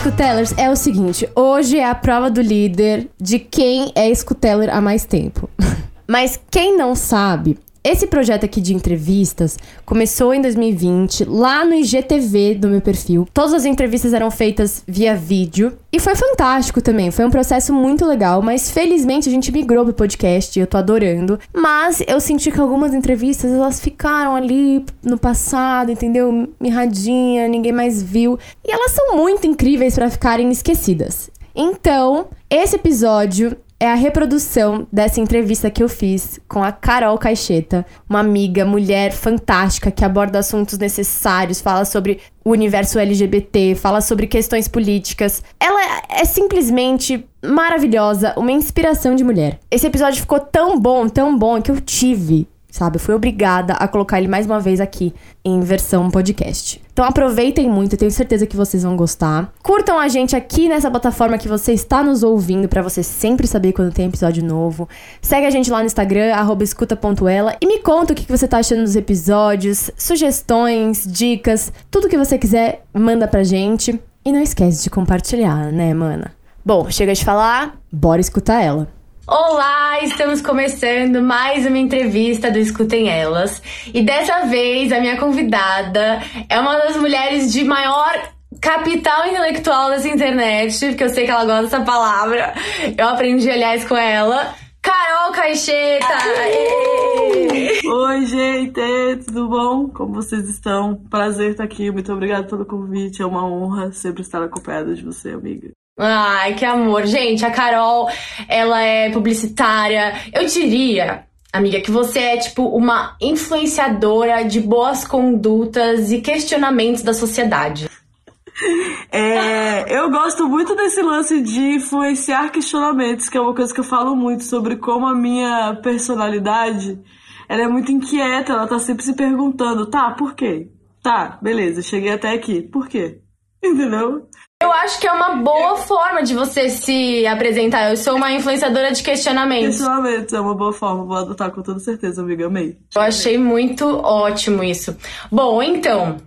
Scutellers, é o seguinte: hoje é a prova do líder de quem é Scuteller há mais tempo. Mas quem não sabe, esse projeto aqui de entrevistas começou em 2020, lá no IGTV do meu perfil. Todas as entrevistas eram feitas via vídeo e foi fantástico também. Foi um processo muito legal, mas felizmente a gente migrou pro podcast e eu tô adorando. Mas eu senti que algumas entrevistas elas ficaram ali no passado, entendeu? Mirradinha, ninguém mais viu. E elas são muito incríveis para ficarem esquecidas. Então, esse episódio é a reprodução dessa entrevista que eu fiz com a Carol Caixeta, uma amiga, mulher fantástica que aborda assuntos necessários, fala sobre o universo LGBT, fala sobre questões políticas. Ela é simplesmente maravilhosa, uma inspiração de mulher. Esse episódio ficou tão bom, tão bom que eu tive sabe? Eu fui obrigada a colocar ele mais uma vez aqui em versão podcast. Então aproveitem muito, tenho certeza que vocês vão gostar. Curtam a gente aqui nessa plataforma que você está nos ouvindo para você sempre saber quando tem episódio novo. Segue a gente lá no Instagram @escuta.ela e me conta o que você tá achando dos episódios, sugestões, dicas, tudo que você quiser, manda pra gente. E não esquece de compartilhar, né, mana? Bom, chega de falar, bora escutar ela. Olá, estamos começando mais uma entrevista do Escutem Elas. E dessa vez a minha convidada é uma das mulheres de maior capital intelectual dessa internet, porque eu sei que ela gosta dessa palavra. Eu aprendi, aliás, com ela. Carol Caixeta! Oi, gente, tudo bom? Como vocês estão? Prazer estar aqui, muito obrigada pelo convite. É uma honra sempre estar acompanhada de você, amiga. Ai, que amor. Gente, a Carol, ela é publicitária. Eu diria, amiga, que você é tipo uma influenciadora de boas condutas e questionamentos da sociedade. É, eu gosto muito desse lance de influenciar questionamentos, que é uma coisa que eu falo muito sobre como a minha personalidade ela é muito inquieta, ela tá sempre se perguntando, tá, por quê? Tá, beleza, cheguei até aqui, por quê? Entendeu? Eu acho que é uma boa forma de você se apresentar. Eu sou uma influenciadora de questionamentos. Questionamentos é uma boa forma, vou adotar com toda certeza, amiga. Amei. Eu achei muito ótimo isso. Bom, então,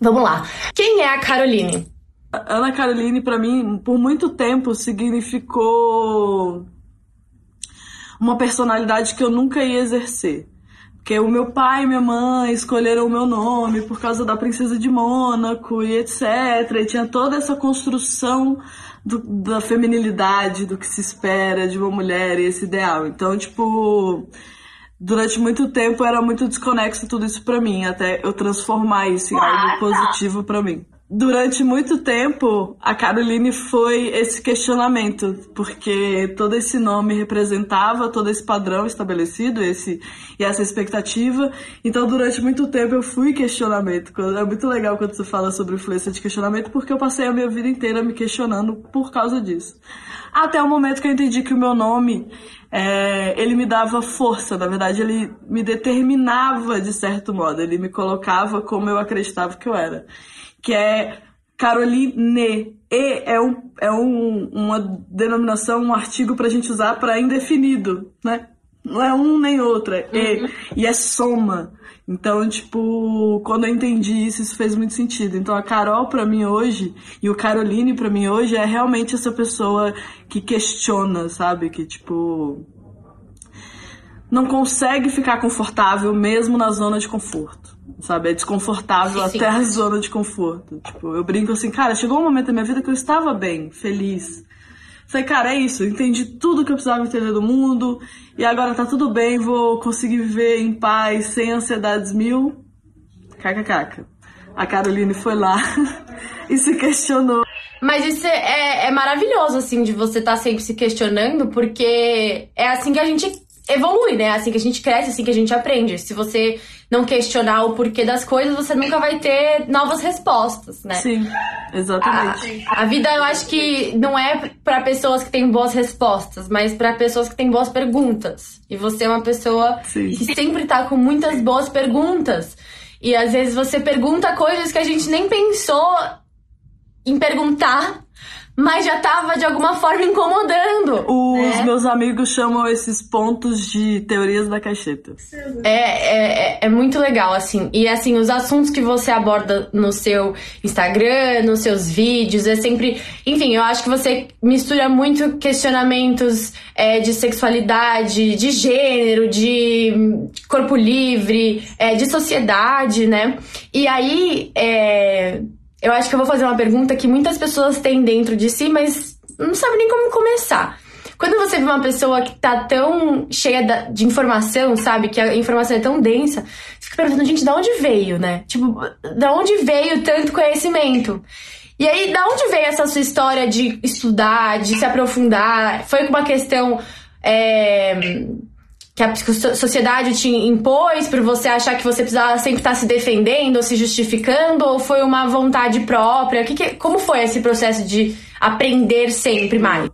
vamos lá. Quem é a Caroline? Ana Caroline, para mim, por muito tempo significou uma personalidade que eu nunca ia exercer. Porque o meu pai e minha mãe escolheram o meu nome por causa da princesa de Mônaco e etc. E tinha toda essa construção do, da feminilidade, do que se espera de uma mulher e esse ideal. Então, tipo, durante muito tempo era muito desconexo tudo isso para mim, até eu transformar isso em algo positivo para mim durante muito tempo, a Caroline foi esse questionamento, porque todo esse nome representava todo esse padrão estabelecido, esse e essa expectativa. Então, durante muito tempo eu fui questionamento. É muito legal quando você fala sobre influência de questionamento, porque eu passei a minha vida inteira me questionando por causa disso. Até o momento que eu entendi que o meu nome é, ele me dava força, na verdade, ele me determinava de certo modo, ele me colocava como eu acreditava que eu era que é Caroline. E é, um, é um, uma denominação, um artigo para a gente usar para indefinido, né? Não é um nem outro, é uhum. e. E é soma. Então, tipo, quando eu entendi isso, isso fez muito sentido. Então, a Carol para mim hoje e o Caroline para mim hoje é realmente essa pessoa que questiona, sabe? Que, tipo, não consegue ficar confortável mesmo na zona de conforto sabe? É desconfortável sim, até sim. a zona de conforto. Tipo, eu brinco assim, cara, chegou um momento da minha vida que eu estava bem, feliz. Falei, cara, é isso, entendi tudo que eu precisava entender do mundo e agora tá tudo bem, vou conseguir viver em paz, sem ansiedades mil. KKK. A Caroline foi lá e se questionou. Mas isso é, é maravilhoso, assim, de você estar tá sempre se questionando, porque é assim que a gente evolui, né? Assim que a gente cresce, assim que a gente aprende. Se você não questionar o porquê das coisas, você nunca vai ter novas respostas, né? Sim, exatamente. A, a vida, eu acho que não é para pessoas que têm boas respostas, mas para pessoas que têm boas perguntas. E você é uma pessoa Sim. que sempre tá com muitas boas perguntas. E às vezes você pergunta coisas que a gente nem pensou em perguntar mas já tava de alguma forma incomodando. Os né? meus amigos chamam esses pontos de teorias da cacheta. É, é, é, é, muito legal, assim. E assim, os assuntos que você aborda no seu Instagram, nos seus vídeos, é sempre. Enfim, eu acho que você mistura muito questionamentos é, de sexualidade, de gênero, de corpo livre, é, de sociedade, né? E aí. É eu acho que eu vou fazer uma pergunta que muitas pessoas têm dentro de si, mas não sabe nem como começar. Quando você vê uma pessoa que tá tão cheia de informação, sabe? Que a informação é tão densa, você fica perguntando, gente, de onde veio, né? Tipo, da onde veio tanto conhecimento? E aí, da onde veio essa sua história de estudar, de se aprofundar? Foi uma questão. É que a sociedade te impôs por você achar que você precisava sempre estar se defendendo ou se justificando ou foi uma vontade própria? Que que, como foi esse processo de aprender sempre mais?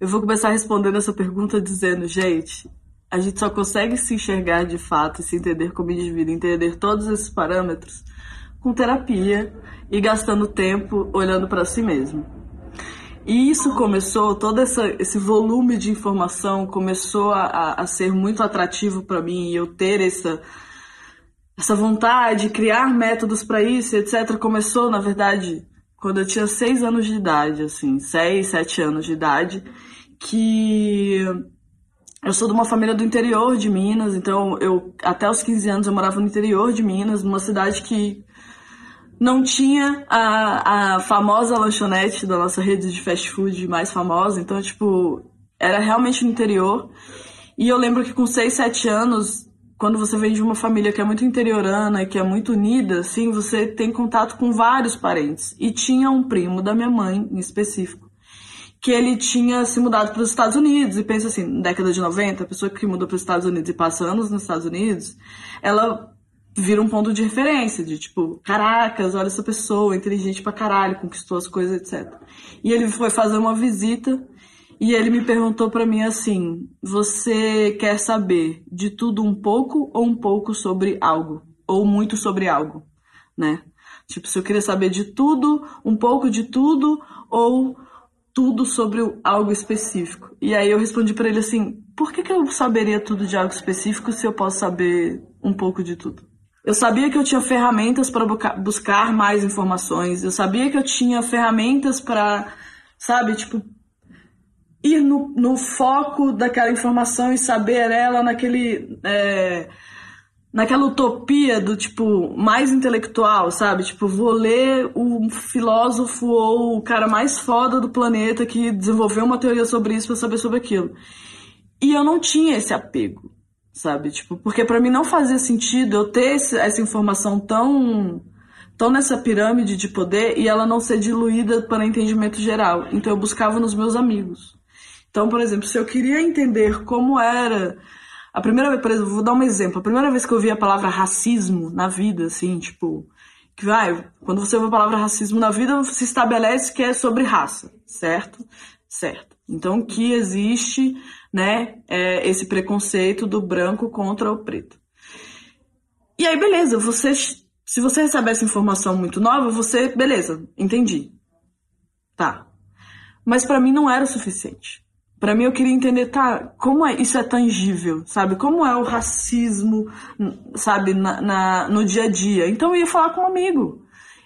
Eu vou começar respondendo essa pergunta dizendo, gente, a gente só consegue se enxergar de fato e se entender como indivíduo, entender todos esses parâmetros com terapia e gastando tempo olhando para si mesmo. E isso começou, todo essa, esse volume de informação começou a, a ser muito atrativo para mim e eu ter essa, essa vontade, criar métodos para isso, etc. Começou, na verdade, quando eu tinha seis anos de idade, assim, seis, sete anos de idade, que eu sou de uma família do interior de Minas, então eu até os 15 anos eu morava no interior de Minas, numa cidade que não tinha a, a famosa lanchonete da nossa rede de fast food mais famosa, então, tipo, era realmente no interior. E eu lembro que com 6, 7 anos, quando você vem de uma família que é muito interiorana que é muito unida, assim, você tem contato com vários parentes. E tinha um primo da minha mãe, em específico, que ele tinha se mudado para os Estados Unidos. E pensa assim, década de 90, a pessoa que mudou para os Estados Unidos e passa anos nos Estados Unidos, ela vira um ponto de referência, de tipo, caracas, olha essa pessoa, inteligente pra caralho, conquistou as coisas, etc. E ele foi fazer uma visita e ele me perguntou para mim assim: você quer saber de tudo um pouco ou um pouco sobre algo? Ou muito sobre algo, né? Tipo, se eu queria saber de tudo, um pouco de tudo, ou tudo sobre algo específico. E aí eu respondi para ele assim: por que, que eu saberia tudo de algo específico se eu posso saber um pouco de tudo? Eu sabia que eu tinha ferramentas para buscar mais informações. Eu sabia que eu tinha ferramentas para, sabe, tipo, ir no, no, foco daquela informação e saber ela naquele. É, naquela utopia do tipo mais intelectual, sabe? Tipo, vou ler o filósofo ou o cara mais foda do planeta que desenvolveu uma teoria sobre isso para saber sobre aquilo. E eu não tinha esse apego sabe? Tipo, porque para mim não fazia sentido eu ter esse, essa informação tão tão nessa pirâmide de poder e ela não ser diluída para entendimento geral. Então eu buscava nos meus amigos. Então, por exemplo, se eu queria entender como era a primeira vez, por exemplo, vou dar um exemplo. A primeira vez que eu vi a palavra racismo na vida, assim, tipo, que vai, quando você ouve a palavra racismo na vida, se estabelece que é sobre raça, certo? Certo. Então, que existe né, é, esse preconceito do branco contra o preto. E aí, beleza, você, se você recebe essa informação muito nova, você, beleza, entendi. Tá. Mas para mim não era o suficiente. Para mim eu queria entender, tá, como é, isso é tangível, sabe? Como é o racismo, sabe, na, na no dia a dia. Então eu ia falar com um amigo.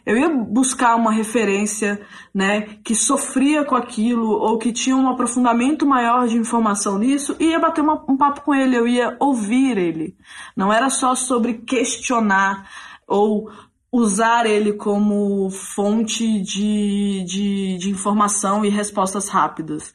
Eu ia buscar uma referência, né, que sofria com aquilo ou que tinha um aprofundamento maior de informação nisso e ia bater uma, um papo com ele, eu ia ouvir ele. Não era só sobre questionar ou usar ele como fonte de, de, de informação e respostas rápidas.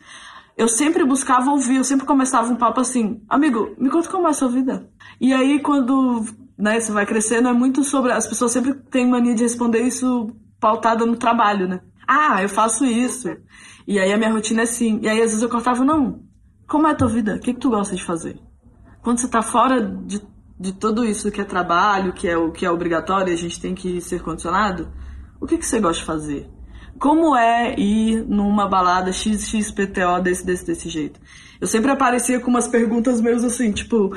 Eu sempre buscava ouvir, eu sempre começava um papo assim, amigo, me conta como é a sua vida. E aí, quando né, você vai crescendo, é muito sobre. As pessoas sempre têm mania de responder isso pautada no trabalho, né? Ah, eu faço isso. E aí a minha rotina é assim. E aí às vezes eu cortava, não. Como é a tua vida? O que, que tu gosta de fazer? quando você tá fora de, de tudo isso que é trabalho, que é o que é obrigatório, a gente tem que ser condicionado, o que, que você gosta de fazer? Como é ir numa balada XXPTO desse, desse, desse jeito? Eu sempre aparecia com umas perguntas meio assim, tipo,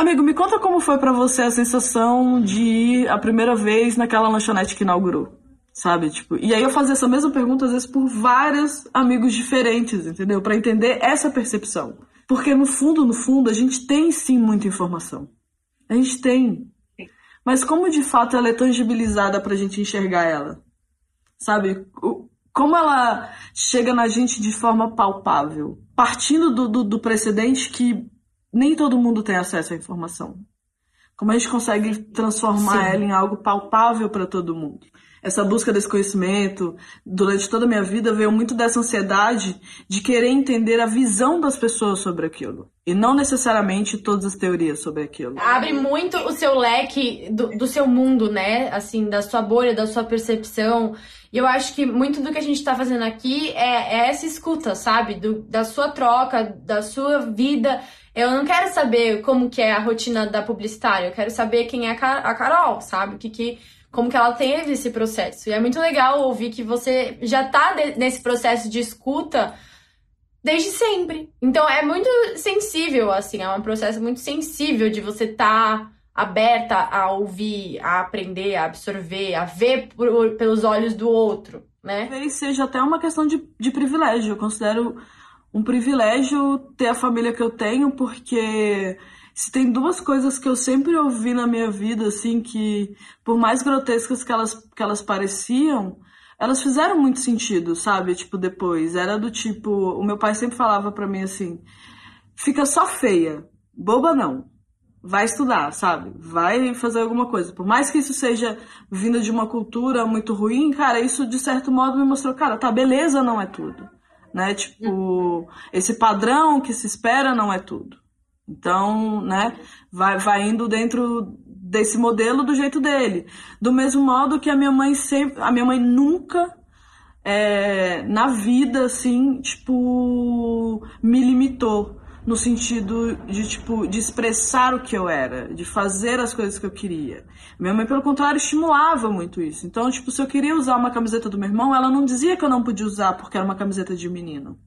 amigo, me conta como foi para você a sensação de ir a primeira vez naquela lanchonete que inaugurou sabe? Tipo, e aí eu fazia essa mesma pergunta às vezes por vários amigos diferentes, entendeu? Para entender essa percepção. Porque no fundo, no fundo, a gente tem sim muita informação. A gente tem. Mas como de fato ela é tangibilizada pra gente enxergar ela? Sabe? Como ela chega na gente de forma palpável? Partindo do, do, do precedente que nem todo mundo tem acesso à informação. Como a gente consegue transformar sim. ela em algo palpável para todo mundo? essa busca desse conhecimento durante toda a minha vida veio muito dessa ansiedade de querer entender a visão das pessoas sobre aquilo. E não necessariamente todas as teorias sobre aquilo. Abre muito o seu leque do, do seu mundo, né? Assim, da sua bolha, da sua percepção. E eu acho que muito do que a gente tá fazendo aqui é, é essa escuta, sabe? Do, da sua troca, da sua vida. Eu não quero saber como que é a rotina da publicitária. Eu quero saber quem é a Carol, sabe? O que que como que ela teve esse processo. E é muito legal ouvir que você já tá nesse processo de escuta desde sempre. Então é muito sensível, assim, é um processo muito sensível de você estar tá aberta a ouvir, a aprender, a absorver, a ver por, pelos olhos do outro, né? Talvez seja até uma questão de, de privilégio. Eu considero um privilégio ter a família que eu tenho, porque se tem duas coisas que eu sempre ouvi na minha vida, assim, que por mais grotescas que elas, que elas pareciam, elas fizeram muito sentido, sabe? Tipo, depois. Era do tipo. O meu pai sempre falava para mim assim: fica só feia, boba não. Vai estudar, sabe? Vai fazer alguma coisa. Por mais que isso seja vindo de uma cultura muito ruim, cara, isso de certo modo me mostrou, cara, tá, beleza não é tudo. Né? Tipo, esse padrão que se espera não é tudo. Então, né, vai, vai indo dentro desse modelo do jeito dele. Do mesmo modo que a minha mãe sempre. A minha mãe nunca. É, na vida, assim, tipo, me limitou no sentido de tipo de expressar o que eu era, de fazer as coisas que eu queria. Minha mãe, pelo contrário, estimulava muito isso. Então, tipo, se eu queria usar uma camiseta do meu irmão, ela não dizia que eu não podia usar porque era uma camiseta de menino.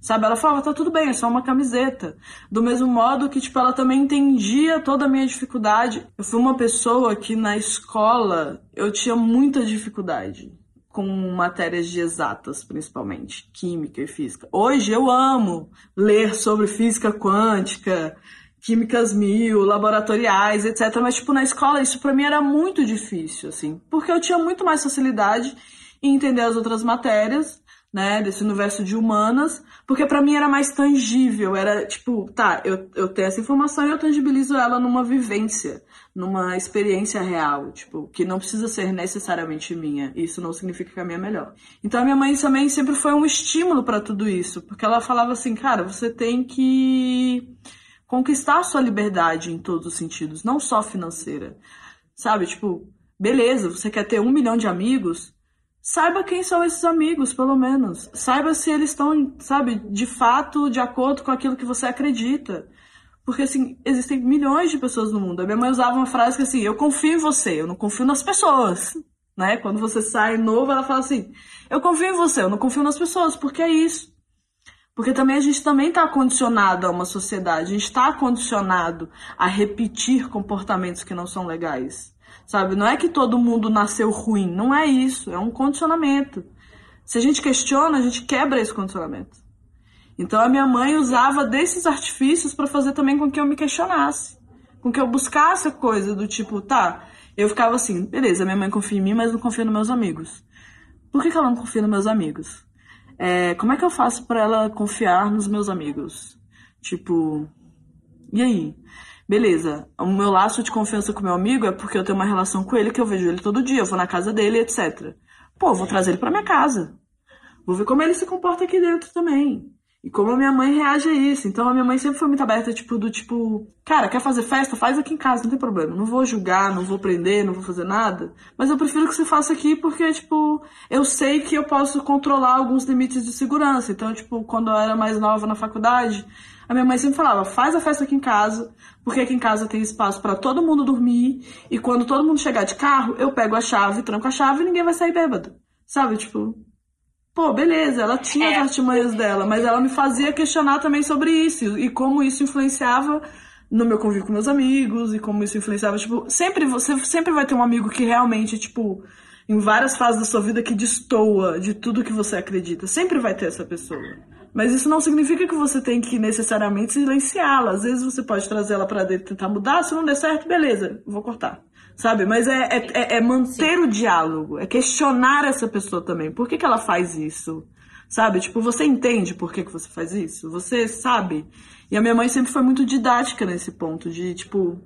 Sabe? Ela falava, tá tudo bem, é só uma camiseta. Do mesmo modo que, tipo, ela também entendia toda a minha dificuldade. Eu fui uma pessoa que na escola eu tinha muita dificuldade com matérias de exatas, principalmente, química e física. Hoje eu amo ler sobre física quântica, químicas mil, laboratoriais, etc. Mas, tipo, na escola isso para mim era muito difícil, assim, porque eu tinha muito mais facilidade em entender as outras matérias né, desse universo de humanas, porque para mim era mais tangível, era tipo, tá, eu, eu tenho essa informação e eu tangibilizo ela numa vivência, numa experiência real, tipo, que não precisa ser necessariamente minha, isso não significa que a minha é melhor. Então a minha mãe também sempre foi um estímulo para tudo isso, porque ela falava assim, cara, você tem que conquistar a sua liberdade em todos os sentidos, não só financeira. Sabe, tipo, beleza, você quer ter um milhão de amigos, saiba quem são esses amigos, pelo menos. Saiba se eles estão, sabe, de fato de acordo com aquilo que você acredita. Porque, assim, existem milhões de pessoas no mundo. A minha mãe usava uma frase que, assim, eu confio em você, eu não confio nas pessoas. Né? Quando você sai novo, ela fala assim, eu confio em você, eu não confio nas pessoas, porque é isso. Porque também a gente também está condicionado a uma sociedade, a gente está condicionado a repetir comportamentos que não são legais. Sabe? Não é que todo mundo nasceu ruim, não é isso, é um condicionamento. Se a gente questiona, a gente quebra esse condicionamento. Então a minha mãe usava desses artifícios para fazer também com que eu me questionasse, com que eu buscasse coisa do tipo, tá, eu ficava assim, beleza, minha mãe confia em mim, mas não confia nos meus amigos. Por que, que ela não confia nos meus amigos? É, como é que eu faço para ela confiar nos meus amigos? Tipo, e aí? Beleza, o meu laço de confiança com meu amigo é porque eu tenho uma relação com ele que eu vejo ele todo dia, eu vou na casa dele, etc. Pô, vou trazer ele para minha casa. Vou ver como ele se comporta aqui dentro também. E como a minha mãe reage a isso. Então a minha mãe sempre foi muito aberta, tipo, do tipo, cara, quer fazer festa? Faz aqui em casa, não tem problema. Não vou julgar, não vou prender, não vou fazer nada. Mas eu prefiro que você faça aqui porque, tipo, eu sei que eu posso controlar alguns limites de segurança. Então, tipo, quando eu era mais nova na faculdade, A minha mãe sempre falava: faz a festa aqui em casa, porque aqui em casa tem espaço para todo mundo dormir. E quando todo mundo chegar de carro, eu pego a chave, tranco a chave e ninguém vai sair bêbado. Sabe? Tipo, pô, beleza, ela tinha as é. artimanhas dela, mas ela me fazia questionar também sobre isso e como isso influenciava no meu convívio com meus amigos e como isso influenciava, tipo, sempre você sempre vai ter um amigo que realmente, tipo, em várias fases da sua vida que destoa de tudo que você acredita. Sempre vai ter essa pessoa. Mas isso não significa que você tem que necessariamente silenciá-la. Às vezes você pode trazer ela para dentro e tentar mudar. Se não der certo, beleza, vou cortar. Sabe? Mas é, é, é, é manter Sim. o diálogo, é questionar essa pessoa também. Por que, que ela faz isso? Sabe? Tipo, você entende por que, que você faz isso? Você sabe? E a minha mãe sempre foi muito didática nesse ponto, de, tipo,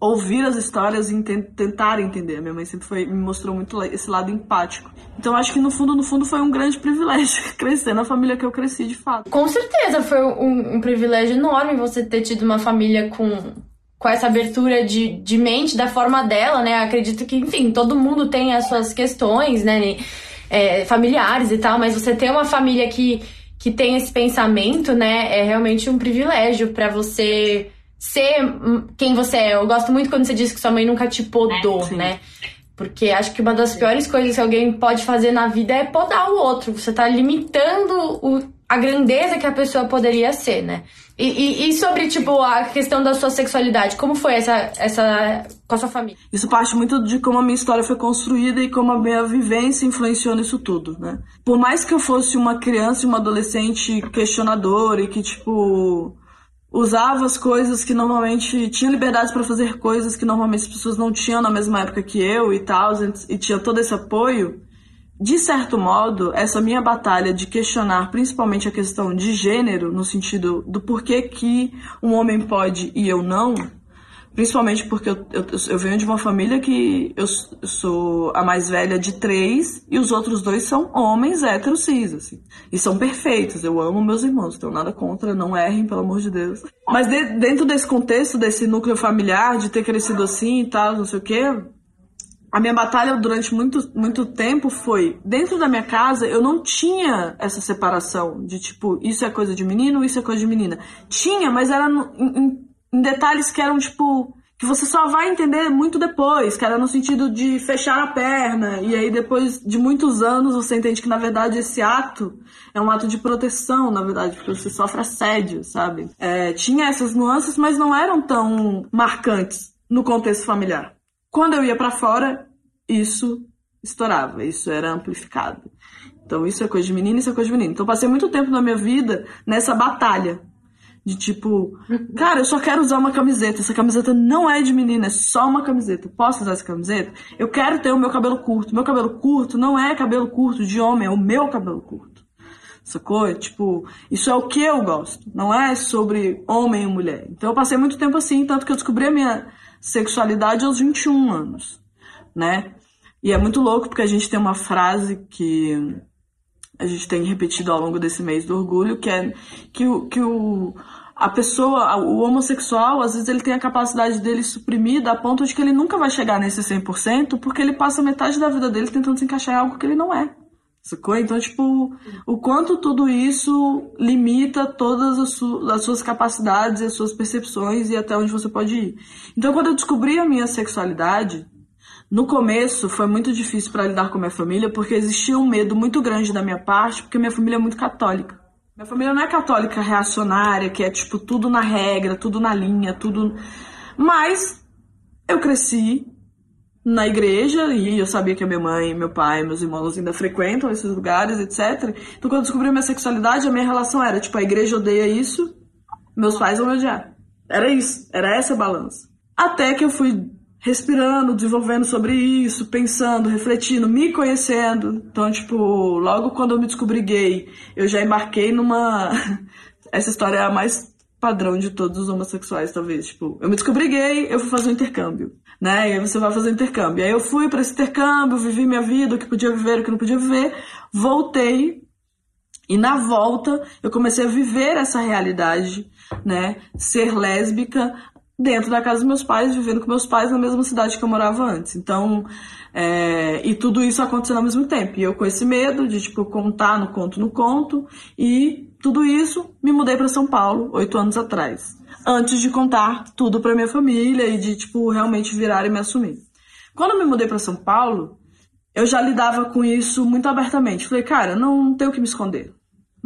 ouvir as histórias e tentar entender. Minha mãe sempre foi, me mostrou muito esse lado empático. Então acho que no fundo, no fundo, foi um grande privilégio crescer na família que eu cresci de fato. Com certeza foi um, um privilégio enorme você ter tido uma família com, com essa abertura de, de mente da forma dela, né? Acredito que, enfim, todo mundo tem as suas questões, né? É, familiares e tal, mas você ter uma família que, que tem esse pensamento, né? É realmente um privilégio para você ser quem você é. Eu gosto muito quando você diz que sua mãe nunca te podou, é, né? Porque acho que uma das piores coisas que alguém pode fazer na vida é podar o outro. Você tá limitando o, a grandeza que a pessoa poderia ser, né? E, e, e, sobre, tipo, a questão da sua sexualidade, como foi essa, essa com a sua família? Isso parte muito de como a minha história foi construída e como a minha vivência influenciou nisso tudo, né? Por mais que eu fosse uma criança e uma adolescente questionadora e que, tipo, usava as coisas que normalmente tinha liberdade para fazer coisas que normalmente as pessoas não tinham na mesma época que eu e tal, e tinha todo esse apoio. De certo modo, essa minha batalha de questionar principalmente a questão de gênero, no sentido do porquê que um homem pode e eu não, Principalmente porque eu, eu, eu, venho de uma família que eu, sou a mais velha de três e os outros dois são homens héteros cis, assim. E são perfeitos. Eu amo meus irmãos, tenho nada contra, não errem, pelo amor de Deus. Mas de, dentro desse contexto, desse núcleo familiar, de ter crescido assim e tal, não sei o quê, a minha batalha durante muito, muito tempo foi dentro da minha casa eu não tinha essa separação de tipo isso é coisa de menino isso é coisa de menina tinha mas era em, em detalhes que eram tipo que você só vai entender muito depois, que era no sentido de fechar a perna, e aí depois de muitos anos você entende que na verdade esse ato é um ato de proteção, na verdade, porque você sofre assédio, sabe? É, tinha essas nuances, mas não eram tão marcantes no contexto familiar. Quando eu ia para fora, isso estourava, isso era amplificado. Então isso é coisa de menino, isso é coisa de menino. Então passei muito tempo na minha vida nessa batalha de tipo, cara, eu só quero usar uma camiseta. Essa camiseta não é de menina, é só uma camiseta. Posso usar essa camiseta? Eu quero ter o meu cabelo curto. Meu cabelo curto não é cabelo curto de homem, é o meu cabelo curto. Sacou? Tipo, isso é o que eu gosto. Não é sobre homem e mulher. Então eu passei muito tempo assim, tanto que eu descobri a minha sexualidade aos 21 anos, né? E é muito louco porque a gente tem uma frase que a gente tem repetido ao longo desse mês do orgulho, que é que o, que o a pessoa, o homossexual, às vezes ele tem a capacidade dele suprimida a ponto de que ele nunca vai chegar nesse 100% porque ele passa metade da vida dele tentando se encaixar em algo que ele não é. Sacou? Então, tipo, o quanto tudo isso limita todas as, su as suas capacidades, as suas percepções e até onde você pode ir. Então, quando eu descobri a minha sexualidade, no começo foi muito difícil para lidar com minha família porque existia um medo muito grande da minha parte, porque minha família é muito católica. Minha família não é católica reacionária, que é tipo tudo na regra, tudo na linha, tudo. Mas eu cresci na igreja e eu sabia que a minha mãe, meu pai, meus irmãos ainda frequentam esses lugares, etc. Então quando eu descobri minha sexualidade, a minha relação era tipo a igreja odeia isso, meus pais vão me odiar. Era isso, era essa a balança. Até que eu fui respirando, desenvolvendo sobre isso, pensando, refletindo, me conhecendo. Então, tipo, logo quando eu me descobri gay, eu já embarquei numa. Essa história é a mais padrão de todos os homossexuais, talvez. Tipo, eu me descobri gay, eu fui fazer um intercâmbio, né? E aí você vai fazer um intercâmbio. Aí eu fui para esse intercâmbio, vivi minha vida, o que podia viver, o que não podia viver, voltei. E na volta eu comecei a viver essa realidade, né? Ser lésbica, dentro da casa dos meus pais, vivendo com meus pais na mesma cidade que eu morava antes. Então, é, e tudo isso acontecendo ao mesmo tempo. E eu com esse medo de, tipo, contar no conto no conto. E tudo isso, me mudei para São Paulo, oito anos atrás. Antes de contar tudo para minha família e de, tipo, realmente virar e me assumir. Quando eu me mudei para São Paulo, eu já lidava com isso muito abertamente. Falei, cara, não tenho que me esconder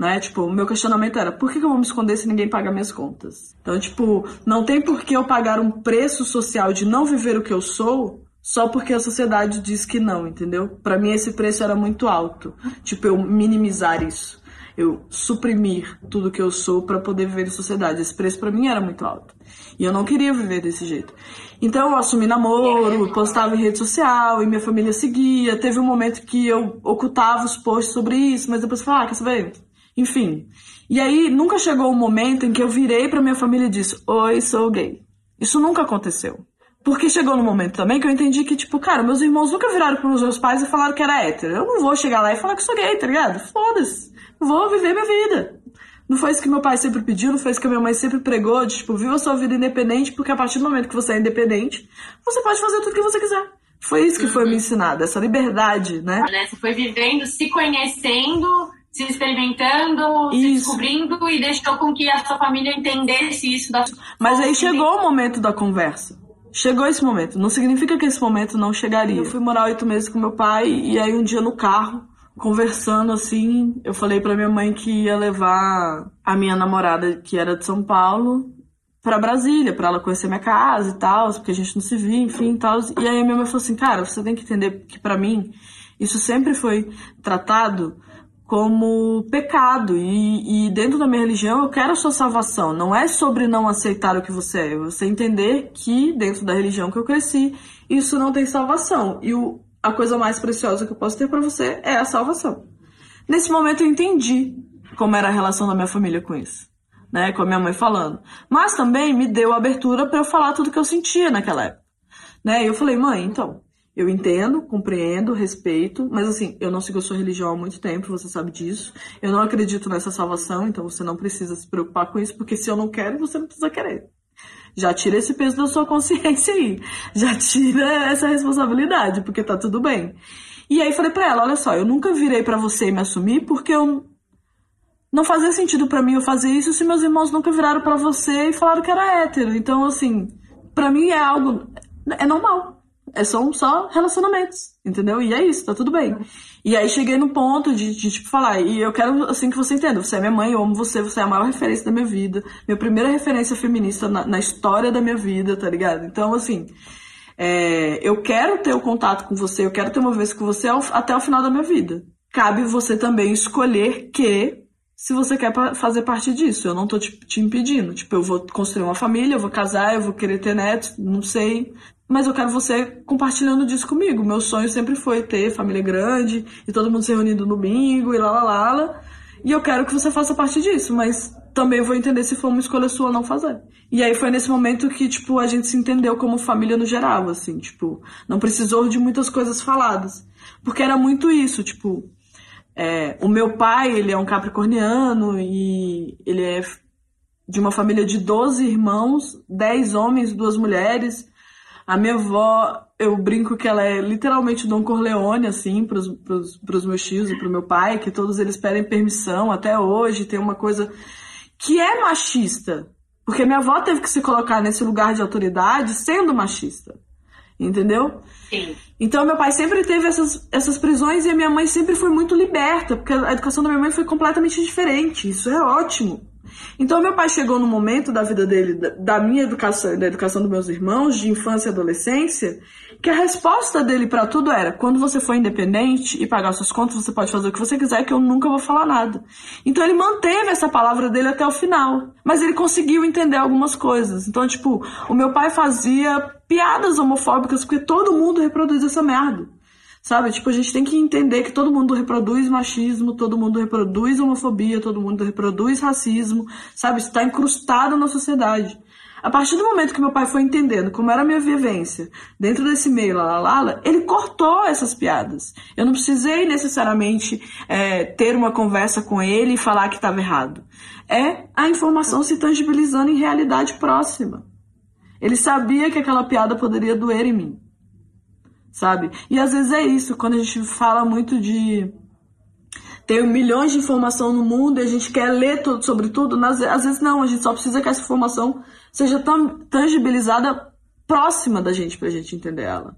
né? Tipo, o meu questionamento era, por que, eu vou me esconder se ninguém paga minhas contas? Então, tipo, não tem por que eu pagar um preço social de não viver o que eu sou só porque a sociedade diz que não, entendeu? Para mim esse preço era muito alto. Tipo, eu minimizar isso. Eu suprimir tudo que eu sou para poder viver em sociedade. Esse preço para mim era muito alto. E eu não queria viver desse jeito. Então eu assumi namoro, postava em rede social e minha família seguia. Teve um momento que eu ocultava os posts sobre isso, mas depois falei, ah, quer saber? Enfim. E aí nunca chegou o um momento em que eu virei para minha família e disse: Oi, sou gay. Isso nunca aconteceu. Porque chegou no momento também que eu entendi que, tipo, cara, meus irmãos nunca viraram pros meus pais e falaram que era hétero. Eu não vou chegar lá e falar que sou gay, tá ligado? Foda-se. Vou viver minha vida. Não foi isso que meu pai sempre pediu, não foi isso que a minha mãe sempre pregou, de, tipo, viva a sua vida independente, porque a partir do momento que você é independente, você pode fazer tudo que você quiser. Foi isso que foi me ensinado, essa liberdade, né? Você foi vivendo, se conhecendo, se experimentando, Isso. se descobrindo e deixou com que a sua família entendesse isso. Da Mas aí chegou o momento da conversa. Chegou esse momento. Não significa que esse momento não chegaria. Eu fui morar oito meses com meu pai e aí um dia no carro, conversando assim, eu falei para minha mãe que ia levar a minha namorada, que era de São Paulo, para Brasília, para ela conhecer minha casa e tal, porque a gente não se via, enfim, e tal. E aí a minha mãe falou assim: "Cara, você tem que entender que para mim isso sempre foi tratado como pecado. E, e, dentro da minha religião eu quero a sua salvação. Não é sobre não aceitar o que você é. Você entender que dentro da religião que eu cresci, isso não tem salvação. E o, a coisa mais preciosa que eu posso ter para você é a salvação. Nesse momento eu entendi como era a relação da minha família com isso. Né, com a minha mãe falando. Mas também me deu abertura para eu falar tudo que eu sentia naquela época. Né? E eu falei, mãe, então, eu entendo, compreendo, respeito, mas assim, eu não sigo a sua religião há muito tempo, você sabe disso. Eu não acredito nessa salvação, então você não precisa se preocupar com isso, porque se eu não quero, você não precisa querer. Já tira esse peso da sua consciência aí. Já tira essa responsabilidade, porque tá tudo bem. E aí falei pra ela, olha só, eu nunca virei para você e me assumir porque eu não fazia sentido para mim eu fazer isso se meus irmãos nunca viraram para você e falaram que era hétero. Então, assim, para mim é algo é normal. É, são só relacionamentos, entendeu? E é isso, tá tudo bem. E aí cheguei no ponto de, de, tipo, falar, e eu quero, assim, que você entenda, você é minha mãe, eu amo você, você é a maior referência da minha vida, minha primeira referência feminista na, na história da minha vida, tá ligado? Então, assim, é, eu quero ter o contato com você, eu quero ter uma vez com você ao, até o final da minha vida. Cabe você também escolher que se você quer fazer parte disso. Eu não tô te, te, impedindo. Tipo, eu vou construir uma família, eu vou casar, eu vou querer ter netos, não sei mas eu quero você compartilhando disso comigo. Meu sonho sempre foi ter família grande e todo mundo se reunindo no domingo e lá lá lá. lá. E eu quero que você faça parte disso, mas também vou entender se for uma escolha sua não fazer. E aí foi nesse momento que, tipo, a gente se entendeu como família no geral, assim, tipo, não precisou de muitas coisas faladas. Porque era muito isso, tipo, é, o meu pai, ele é um capricorniano e ele é de uma família de 12 irmãos, 10 homens, duas mulheres. A minha avó, eu brinco que ela é literalmente Dom Corleone, assim, pros, pros, pros meus tios e pro meu pai, que todos eles pedem permissão até hoje, tem uma coisa que é machista. Porque minha avó teve que se colocar nesse lugar de autoridade sendo machista. Entendeu? Sim. Então meu pai sempre teve essas, essas prisões e a minha mãe sempre foi muito liberta, porque a educação da minha mãe foi completamente diferente. Isso é ótimo. Então, meu pai chegou no momento da vida dele, da minha educação e da educação dos meus irmãos, de infância e adolescência, que a resposta dele para tudo era: quando você for independente e pagar suas contas, você pode fazer o que você quiser, que eu nunca vou falar nada. Então, ele manteve essa palavra dele até o final, mas ele conseguiu entender algumas coisas. Então, tipo, o meu pai fazia piadas homofóbicas porque todo mundo reproduz essa merda. Sabe? Tipo, a gente tem que entender que todo mundo reproduz machismo, todo mundo reproduz homofobia, todo mundo reproduz racismo, sabe? Isso está incrustado na sociedade. A partir do momento que meu pai foi entendendo como era a minha vivência dentro desse meio, lá, lá, lá, ele cortou essas piadas. Eu não precisei necessariamente é, ter uma conversa com ele e falar que estava errado. É a informação se tangibilizando em realidade próxima. Ele sabia que aquela piada poderia doer em mim. Sabe? E às vezes é isso, quando a gente fala muito de ter milhões de informação no mundo e a gente quer ler tudo sobre tudo, às vezes não, a gente só precisa que essa informação seja tangibilizada próxima da gente pra gente entender ela.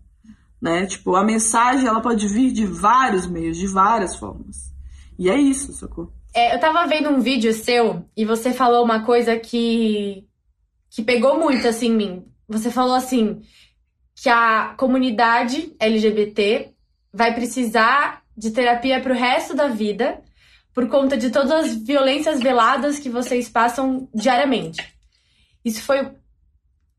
Né? Tipo, a mensagem ela pode vir de vários meios, de várias formas. E é isso, socorro. É, eu tava vendo um vídeo seu e você falou uma coisa que que pegou muito assim em mim. Você falou assim que a comunidade LGBT vai precisar de terapia pro resto da vida por conta de todas as violências veladas que vocês passam diariamente. Isso foi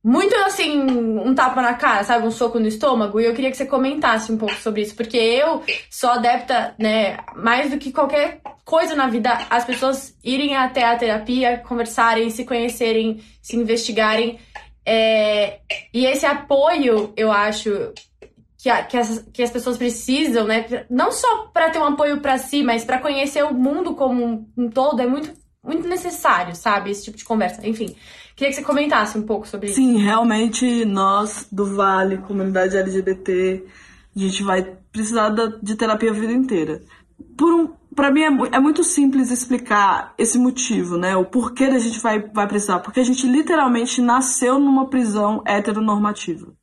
muito assim, um tapa na cara, sabe? Um soco no estômago. E eu queria que você comentasse um pouco sobre isso, porque eu sou adepta, né, mais do que qualquer coisa na vida, as pessoas irem até a terapia, conversarem, se conhecerem, se investigarem. É... E esse apoio, eu acho, que, a, que, as, que as pessoas precisam, né? Não só para ter um apoio para si, mas para conhecer o mundo como um, um todo, é muito, muito necessário, sabe? Esse tipo de conversa. Enfim. Queria que você comentasse um pouco sobre isso. Sim, realmente nós do Vale, comunidade LGBT, a gente vai precisar de terapia a vida inteira. Por um, para mim é, é, muito simples explicar esse motivo, né? O porquê da gente vai, vai precisar. Porque a gente literalmente nasceu numa prisão heteronormativa.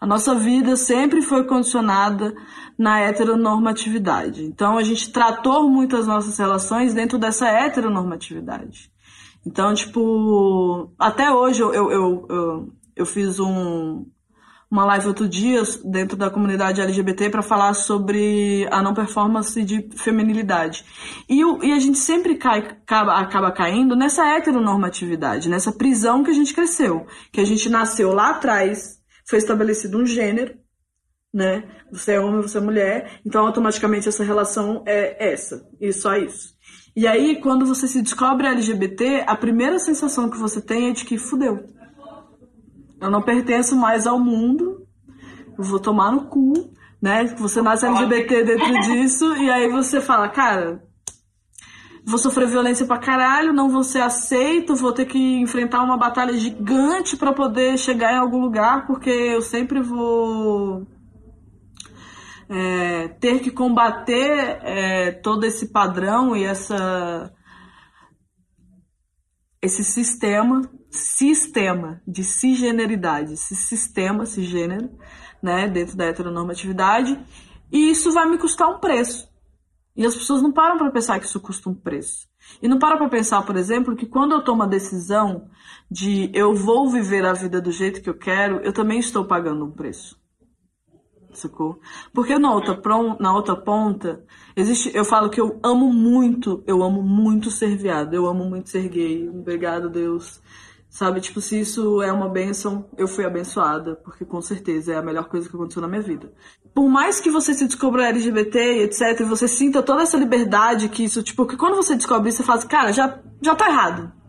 A nossa vida sempre foi condicionada na heteronormatividade. Então a gente tratou muitas nossas relações dentro dessa heteronormatividade. Então, tipo, até hoje eu, eu, eu, eu, eu fiz um, uma live outro dia dentro da comunidade LGBT para falar sobre a não performance de feminilidade. E, e a gente sempre cai, acaba, acaba caindo nessa heteronormatividade, nessa prisão que a gente cresceu. Que a gente nasceu lá atrás, foi estabelecido um gênero, né? Você é homem, você é mulher, então automaticamente essa relação é essa, e só isso. E aí, quando você se descobre LGBT, a primeira sensação que você tem é de que fudeu. Eu não pertenço mais ao mundo, eu vou tomar no cu, né? Você nasce LGBT dentro disso, e aí você fala, cara, vou sofrer violência pra caralho, não vou ser aceito, vou ter que enfrentar uma batalha gigante para poder chegar em algum lugar, porque eu sempre vou é, ter que combater é, todo esse padrão e essa esse sistema sistema de cisgeneridade, esse sistema cisgênero, né, dentro da heteronormatividade, e isso vai me custar um preço. E as pessoas não param para pensar que isso custa um preço. E não param para pensar, por exemplo, que quando eu tomo a decisão de eu vou viver a vida do jeito que eu quero, eu também estou pagando um preço sacou? Porque na outra, na outra ponta, existe. Eu falo que eu amo muito, eu amo muito ser viado, eu amo muito ser gay. Obrigado, Deus. Sabe, tipo, se isso é uma benção, eu fui abençoada, porque com certeza é a melhor coisa que aconteceu na minha vida. Por mais que você se descubra LGBT, etc, e você sinta toda essa liberdade que isso, tipo, que quando você descobre isso, você fala assim, cara, já, já tá errado.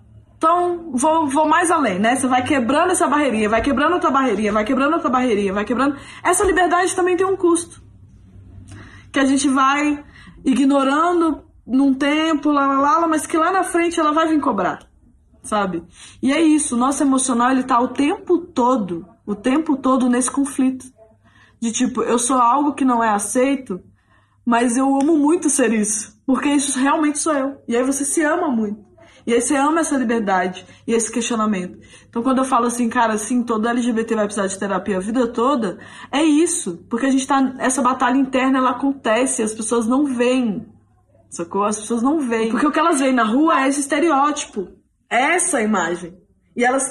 Então, vou, vou mais além, né? Você vai quebrando essa barreirinha, vai quebrando outra barreirinha, vai quebrando outra barreirinha, vai quebrando. Essa liberdade também tem um custo. Que a gente vai ignorando num tempo, lá, lá, lá, mas que lá na frente ela vai vir cobrar, sabe? E é isso, o nosso emocional, ele tá o tempo todo, o tempo todo nesse conflito. De tipo, eu sou algo que não é aceito, mas eu amo muito ser isso. Porque isso realmente sou eu. E aí você se ama muito. E aí você ama essa liberdade e esse questionamento. Então quando eu falo assim, cara, assim, todo LGBT vai precisar de terapia a vida toda, é isso. Porque a gente tá. Essa batalha interna ela acontece, as pessoas não veem. Sacou? As pessoas não veem. Porque o que elas veem na rua é esse estereótipo. É essa imagem. E elas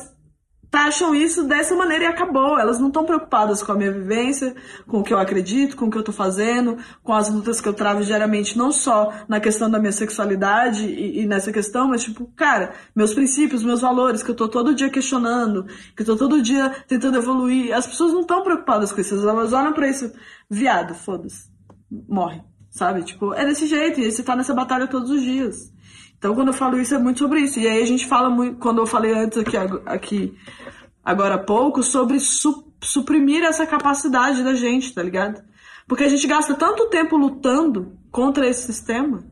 taxam isso dessa maneira e acabou. Elas não estão preocupadas com a minha vivência, com o que eu acredito, com o que eu estou fazendo, com as lutas que eu travo diariamente, não só na questão da minha sexualidade e, e, nessa questão, mas tipo, cara, meus princípios, meus valores, que eu tô todo dia questionando, que eu tô todo dia tentando evoluir. As pessoas não estão preocupadas com isso, elas olham pra isso, viado, foda-se, morre, sabe? Tipo, é desse jeito, e você tá nessa batalha todos os dias. Então, quando eu falo isso, é muito sobre isso. E aí a gente fala muito, quando eu falei antes aqui, aqui agora há pouco, sobre su, suprimir essa capacidade da gente, tá ligado? Porque a gente gasta tanto tempo lutando contra esse sistema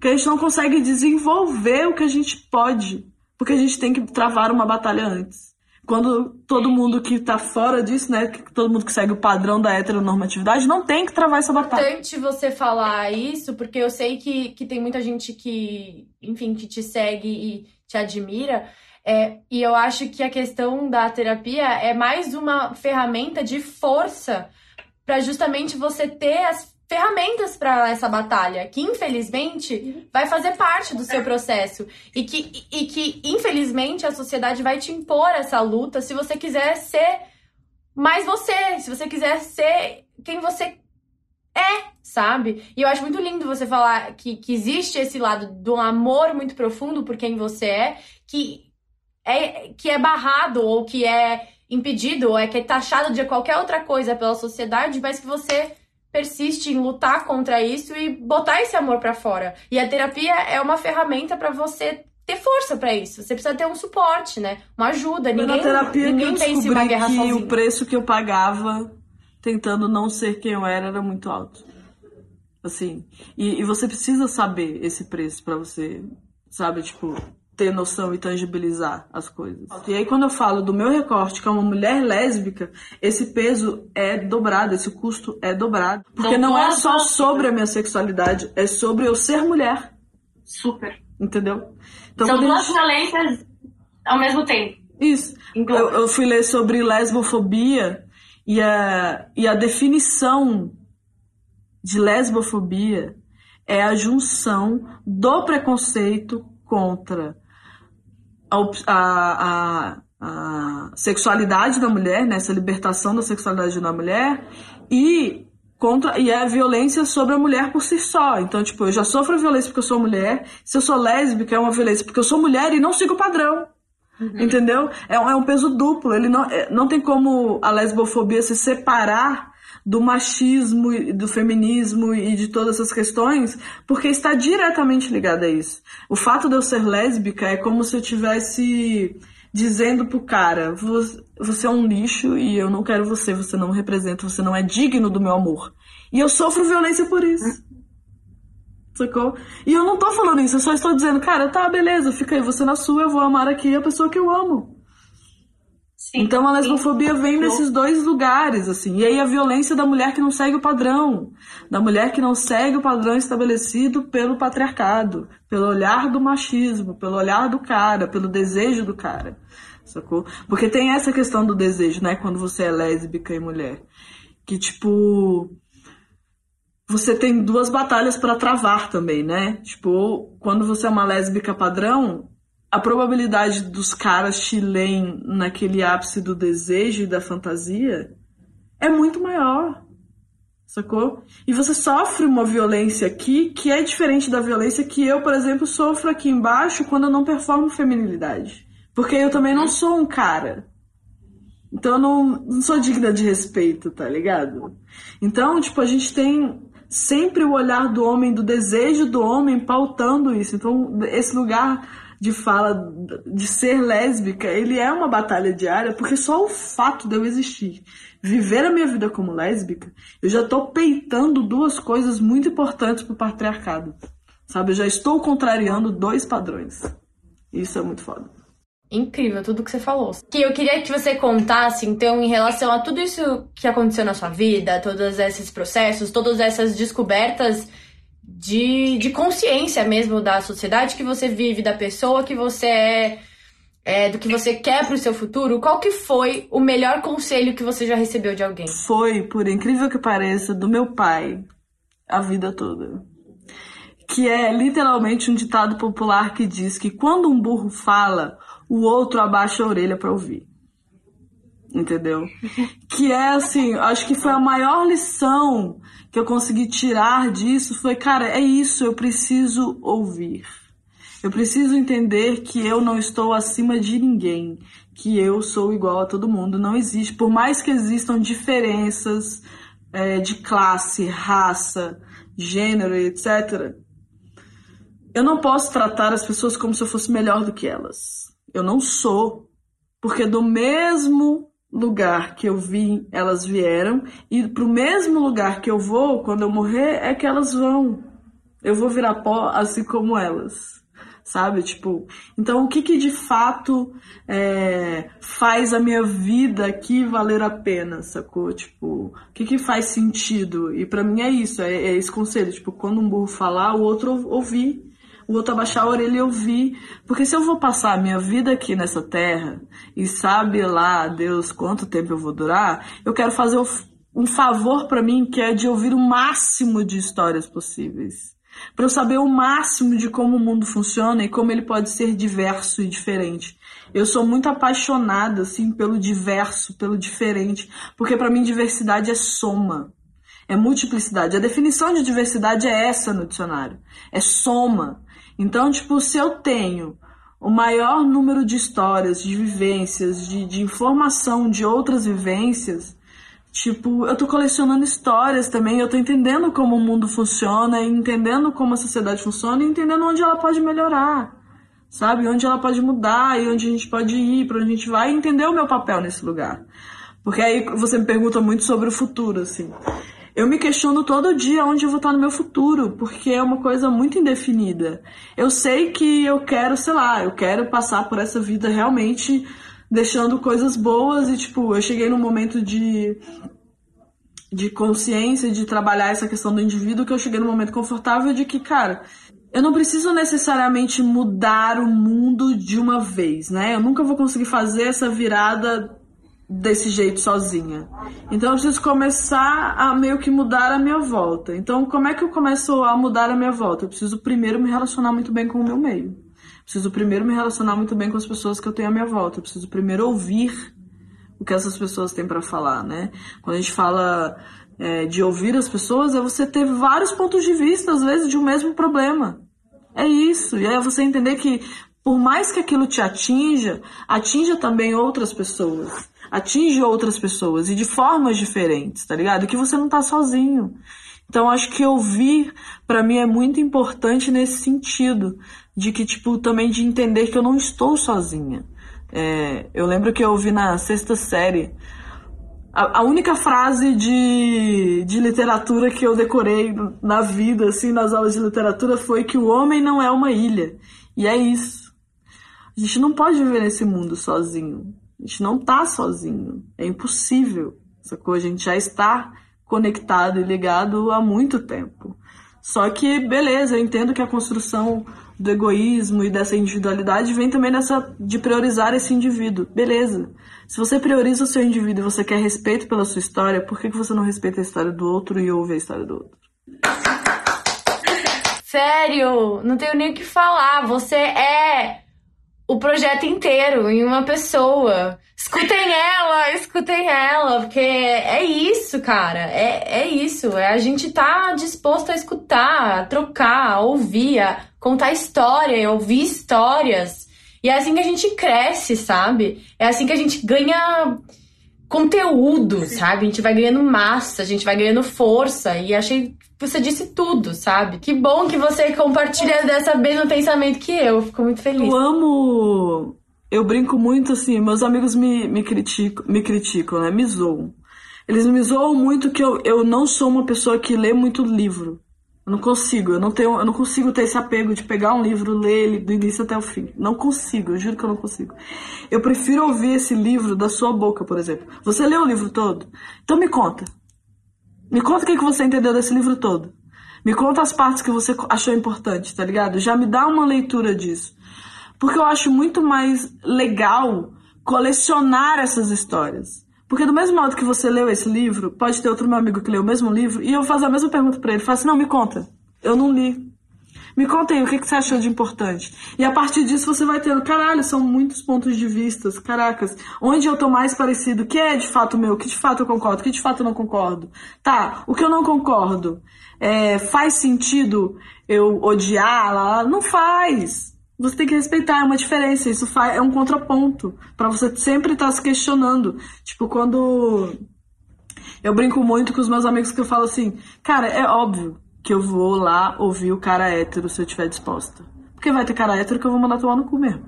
que a gente não consegue desenvolver o que a gente pode, porque a gente tem que travar uma batalha antes. Quando todo mundo que tá fora disso, né, todo mundo que segue o padrão da heteronormatividade, não tem que travar essa batalha. É importante você falar isso, porque eu sei que, que tem muita gente que, enfim, que te segue e te admira. É, e eu acho que a questão da terapia é mais uma ferramenta de força para justamente você ter as ferramentas para essa batalha, que infelizmente vai fazer parte do seu processo e que, e que infelizmente a sociedade vai te impor essa luta se você quiser ser mais você, se você quiser ser quem você é, sabe? E eu acho muito lindo você falar que, que existe esse lado do amor muito profundo por quem você é, que é, que é barrado ou que é impedido ou é que é taxado de qualquer outra coisa pela sociedade, mas que você persiste em lutar contra isso e botar esse amor para fora. E a terapia é uma ferramenta para você ter força para isso. Você precisa ter um suporte, né? Uma ajuda. Ninguém, na terapia ninguém que eu uma guerra que sozinho. o preço que eu pagava tentando não ser quem eu era era muito alto. Assim, e, e você precisa saber esse preço para você, sabe, tipo, ter noção e tangibilizar as coisas. E aí quando eu falo do meu recorte, que é uma mulher lésbica, esse peso é dobrado, esse custo é dobrado. Porque Não não é só sobre a minha sexualidade, é sobre eu ser mulher, Super. entendeu? Então, São duas gente- violências ao mesmo tempo. Isso. Engloba. Eu, eu fui ler sobre lesbofobia e a, e a definição de lesbofobia é a junção do preconceito contra a, a, a, sexualidade da mulher, né, essa libertação da sexualidade da mulher, e contra e é a violência sobre a mulher por si só. Então, tipo, eu já sofro violência porque eu sou mulher. Se eu sou lésbica, é uma violência porque eu sou mulher e não sigo o padrão. Entendeu? É, um- é um peso duplo. Ele não, é- não tem como a lesbofobia se separar do machismo, do feminismo e de todas essas questões, porque está diretamente ligada a isso. O fato de eu ser lésbica é como se eu tivesse dizendo pro cara: "Vo- você é um lixo e eu não quero você, você não me representa, você não é digno do meu amor. E eu sofro violência por isso. Sacou? E eu não tô falando isso, eu só estou dizendo, cara, tá, beleza, fica aí, você na sua, eu vou amar aqui a pessoa que eu amo. Sim. Então a lesbofobia vem nesses dois lugares, assim. E aí a violência da mulher que não segue o padrão. Da mulher que não segue o padrão estabelecido pelo patriarcado. Pelo olhar do machismo, pelo olhar do cara, pelo desejo do cara. Sacou? Porque tem essa questão do desejo, né? Quando você é lésbica e mulher. Que, tipo. Você tem duas batalhas pra travar também, né? Tipo, quando você é uma lésbica padrão, a probabilidade dos caras te leem naquele ápice do desejo e da fantasia é muito maior. Sacou? E você sofre uma violência aqui que é diferente da violência que eu, por exemplo, sofro aqui embaixo quando eu não performo feminilidade. Porque eu também não sou um cara. Então eu não, não sou digna de respeito, tá ligado? Então, tipo, a gente tem sempre o olhar do homem, do desejo do homem pautando isso. Então, esse lugar de fala de ser lésbica, ele é uma batalha diária, porque só o fato de eu existir, viver a minha vida como lésbica, eu já tô peitando duas coisas muito importantes pro patriarcado. Sabe? Eu já estou contrariando dois padrões. Isso é muito foda. Incrível tudo que você falou. Que eu queria que você contasse, então, em relação a tudo isso que aconteceu na sua vida, todos esses processos, todas essas descobertas de, de consciência mesmo da sociedade que você vive, da pessoa que você é, é, do que você quer pro seu futuro. Qual que foi o melhor conselho que você já recebeu de alguém? Foi, por incrível que pareça, do meu pai a vida toda. Que é literalmente um ditado popular que diz que quando um burro fala, o outro abaixa a orelha para ouvir. Entendeu? Que é assim, acho que foi a maior lição que eu consegui tirar disso foi, cara, é isso, eu preciso ouvir. Eu preciso entender que eu não estou acima de ninguém, que eu sou igual a todo mundo. Não existe, por mais que existam diferenças é, de classe, raça, gênero, etc. Eu não posso tratar as pessoas como se eu fosse melhor do que elas. Eu não sou, porque do mesmo lugar que eu vim, elas vieram, e pro mesmo lugar que eu vou, quando eu morrer, é que elas vão. Eu vou virar pó assim como elas sabe? Tipo, então o que que de fato é, faz a minha vida aqui valer a pena, sacou? Tipo, o que que faz sentido? E para mim é isso, é, é, esse conselho, tipo, quando um burro falar, o outro ouvir, o outro abaixar a orelha e ouvir, porque se eu vou passar a minha vida aqui nessa terra e sabe lá Deus quanto tempo eu vou durar, eu quero fazer um favor para mim que é de ouvir o máximo de histórias possíveis para eu saber o máximo de como o mundo funciona e como ele pode ser diverso e diferente. Eu sou muito apaixonada assim pelo diverso, pelo diferente, porque para mim diversidade é soma, é multiplicidade. A definição de diversidade é essa no dicionário, é soma. Então, tipo, se eu tenho o maior número de histórias, de vivências, de, de informação de outras vivências, Tipo, eu tô colecionando histórias também, eu tô entendendo como o mundo funciona, entendendo como a sociedade funciona e entendendo onde ela pode melhorar, sabe? Onde ela pode mudar e onde a gente pode ir, para onde a gente vai e entender o meu papel nesse lugar. Porque aí você me pergunta muito sobre o futuro, assim. Eu me questiono todo dia onde eu vou estar no meu futuro, porque é uma coisa muito indefinida. Eu sei que eu quero, sei lá, eu quero passar por essa vida realmente deixando coisas boas e, tipo, eu cheguei num momento de, de consciência, de trabalhar essa questão do indivíduo, que eu cheguei num momento confortável de que, cara, eu não preciso necessariamente mudar o mundo de uma vez, né? Eu nunca vou conseguir fazer essa virada desse jeito sozinha. Então eu preciso começar a meio que mudar a minha volta. Então, como é que eu começo a mudar a minha volta? Eu preciso primeiro me relacionar muito bem com o meu meio. Preciso primeiro me relacionar muito bem com as pessoas que eu tenho à minha volta. Eu preciso primeiro ouvir o que essas pessoas têm para falar, né? Quando a gente fala é, de ouvir as pessoas, é você ter vários pontos de vista, às vezes, de um mesmo problema. É isso. E aí é você entender que, por mais que aquilo te atinja, atinja também outras pessoas. Atinge outras pessoas e de formas diferentes, tá ligado? que você não tá sozinho. Então acho que ouvir para mim é muito importante nesse sentido, de que tipo também de entender que eu não estou sozinha. É, eu lembro que eu ouvi na sexta série a, a, única frase de, de literatura que eu decorei na vida, assim, nas aulas de literatura, foi que o homem não é uma ilha. E é isso. A gente não pode viver nesse mundo sozinho. A gente não tá sozinho. É impossível. Sacou? A gente já está conectado e ligado há muito tempo. Só que, beleza, eu entendo que a construção do egoísmo e dessa individualidade vem também nessa de priorizar esse indivíduo. Beleza. Se você prioriza o seu indivíduo e você quer respeito pela sua história, por que, que você não respeita a história do outro e ouve a história do outro? Sério, não tenho nem o que falar. Você é o projeto inteiro em uma pessoa. Escutem ela, escutem ela, porque é isso, cara. É, é isso. É a gente tá disposto a escutar, a trocar, a ouvir, a contar história, ouvir histórias. E é assim que a gente cresce, sabe? É assim que a gente ganha conteúdo, sabe? A gente vai ganhando massa, a gente vai ganhando força. E achei você disse tudo, sabe? Que bom que você compartilha dessa mesmo pensamento que eu. Fico muito feliz. Eu amo. Eu brinco muito assim, meus amigos me, me, criticam, me criticam, né? Me zoam. Eles me zoam muito que eu, eu não sou uma pessoa que lê muito livro. Eu não consigo, eu não tenho, eu não consigo ter esse apego de pegar um livro, ler ele do início até o fim. Não consigo, eu juro que eu não consigo. Eu prefiro ouvir esse livro da sua boca, por exemplo. Você leu o livro todo? Então me conta. Me conta o que, que você entendeu desse livro todo. Me conta as partes que você achou importantes, tá ligado? Já me dá uma leitura disso. Porque eu acho muito mais legal colecionar essas histórias. Porque do mesmo modo que você leu esse livro, pode ter outro meu amigo que leu o mesmo livro, e eu faço a mesma pergunta para ele. Falo assim, não, me conta. Eu não li. Me conta aí, o que, que você achou de importante? E a partir disso você vai tendo, caralho, são muitos pontos de vista, caracas. Onde eu tô mais parecido? O que é de fato meu? O que de fato eu concordo? O que de fato eu não concordo? Tá, o que eu não concordo? É, faz sentido eu odiar? Lá? Não faz. Você tem que respeitar, é uma diferença. Isso faz, é um contraponto. para você sempre estar tá se questionando. Tipo, quando. Eu brinco muito com os meus amigos que eu falo assim, cara, é óbvio que eu vou lá ouvir o cara hétero se eu estiver disposta. Porque vai ter cara hétero que eu vou mandar tomar no cu mesmo.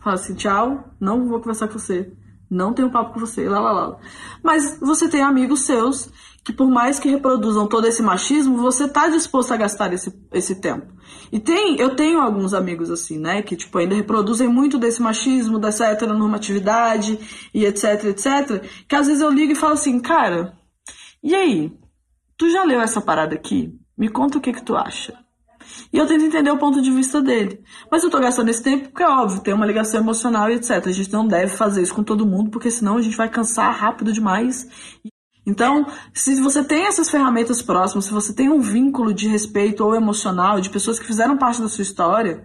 Fala assim, tchau, não vou conversar com você. Não tenho papo com você, lá, lá, lá. Mas você tem amigos seus que por mais que reproduzam todo esse machismo, você tá disposto a gastar esse, esse tempo. E tem, eu tenho alguns amigos assim, né, que tipo ainda reproduzem muito desse machismo, dessa heteronormatividade e etc, etc, que às vezes eu ligo e falo assim, cara, e aí? Tu já leu essa parada aqui? Me conta o que que tu acha. E eu tento entender o ponto de vista dele. Mas eu tô gastando esse tempo porque, é óbvio, tem uma ligação emocional e etc. A gente não deve fazer isso com todo mundo, porque senão a gente vai cansar rápido demais. Então, se você tem essas ferramentas próximas, se você tem um vínculo de respeito ou emocional de pessoas que fizeram parte da sua história,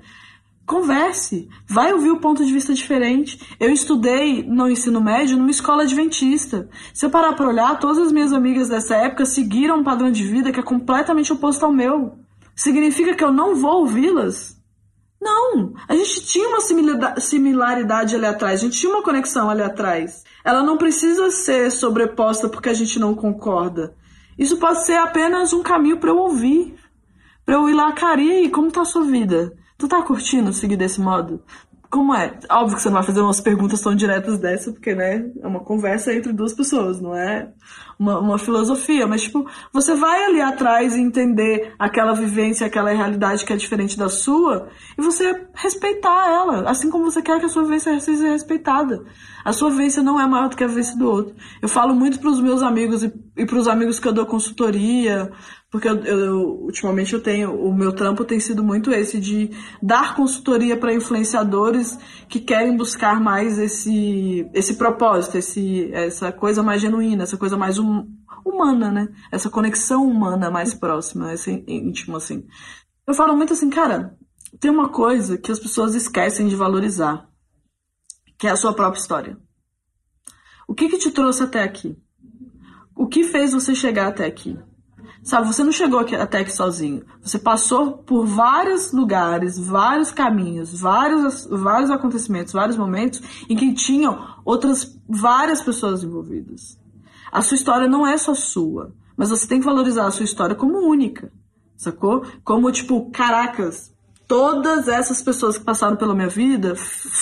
converse, vai ouvir o ponto de vista diferente. Eu estudei no ensino médio numa escola adventista. Se eu parar para olhar, todas as minhas amigas dessa época seguiram um padrão de vida que é completamente oposto ao meu. Significa que eu não vou ouvi-las? Não, a gente tinha uma similaridade ali atrás, a gente tinha uma conexão ali atrás. Ela não precisa ser sobreposta porque a gente não concorda. Isso pode ser apenas um caminho para eu ouvir. Para eu ir lá, cara, e como tá a sua vida? Tu tá curtindo seguir desse modo? Como é? Óbvio que você não vai fazer umas perguntas tão diretas dessa, porque, né, é uma conversa entre duas pessoas, não é uma, uma filosofia. Mas, tipo, você vai ali atrás e entender aquela vivência, aquela realidade que é diferente da sua, e você respeitar ela, assim como você quer que a sua vivência seja respeitada. A sua vivência não é maior do que a vivência do outro. Eu falo muito para os meus amigos e, e para os amigos que eu dou consultoria, porque eu, eu, ultimamente eu tenho, o meu trampo tem sido muito esse de dar consultoria para influenciadores que querem buscar mais esse, esse propósito, esse, essa coisa mais genuína, essa coisa mais hum, humana, né? Essa conexão humana mais próxima, esse íntimo, assim. Eu falo muito assim, cara, tem uma coisa que as pessoas esquecem de valorizar, que é a sua própria história. O que que te trouxe até aqui? O que fez você chegar até aqui? Sabe, você não chegou aqui, até aqui sozinho. Você passou por vários lugares, vários caminhos, vários, vários acontecimentos, vários momentos em que tinham outras várias pessoas envolvidas. A sua história não é só sua, mas você tem que valorizar a sua história como única, sacou? Como tipo, caracas, todas essas pessoas que passaram pela minha vida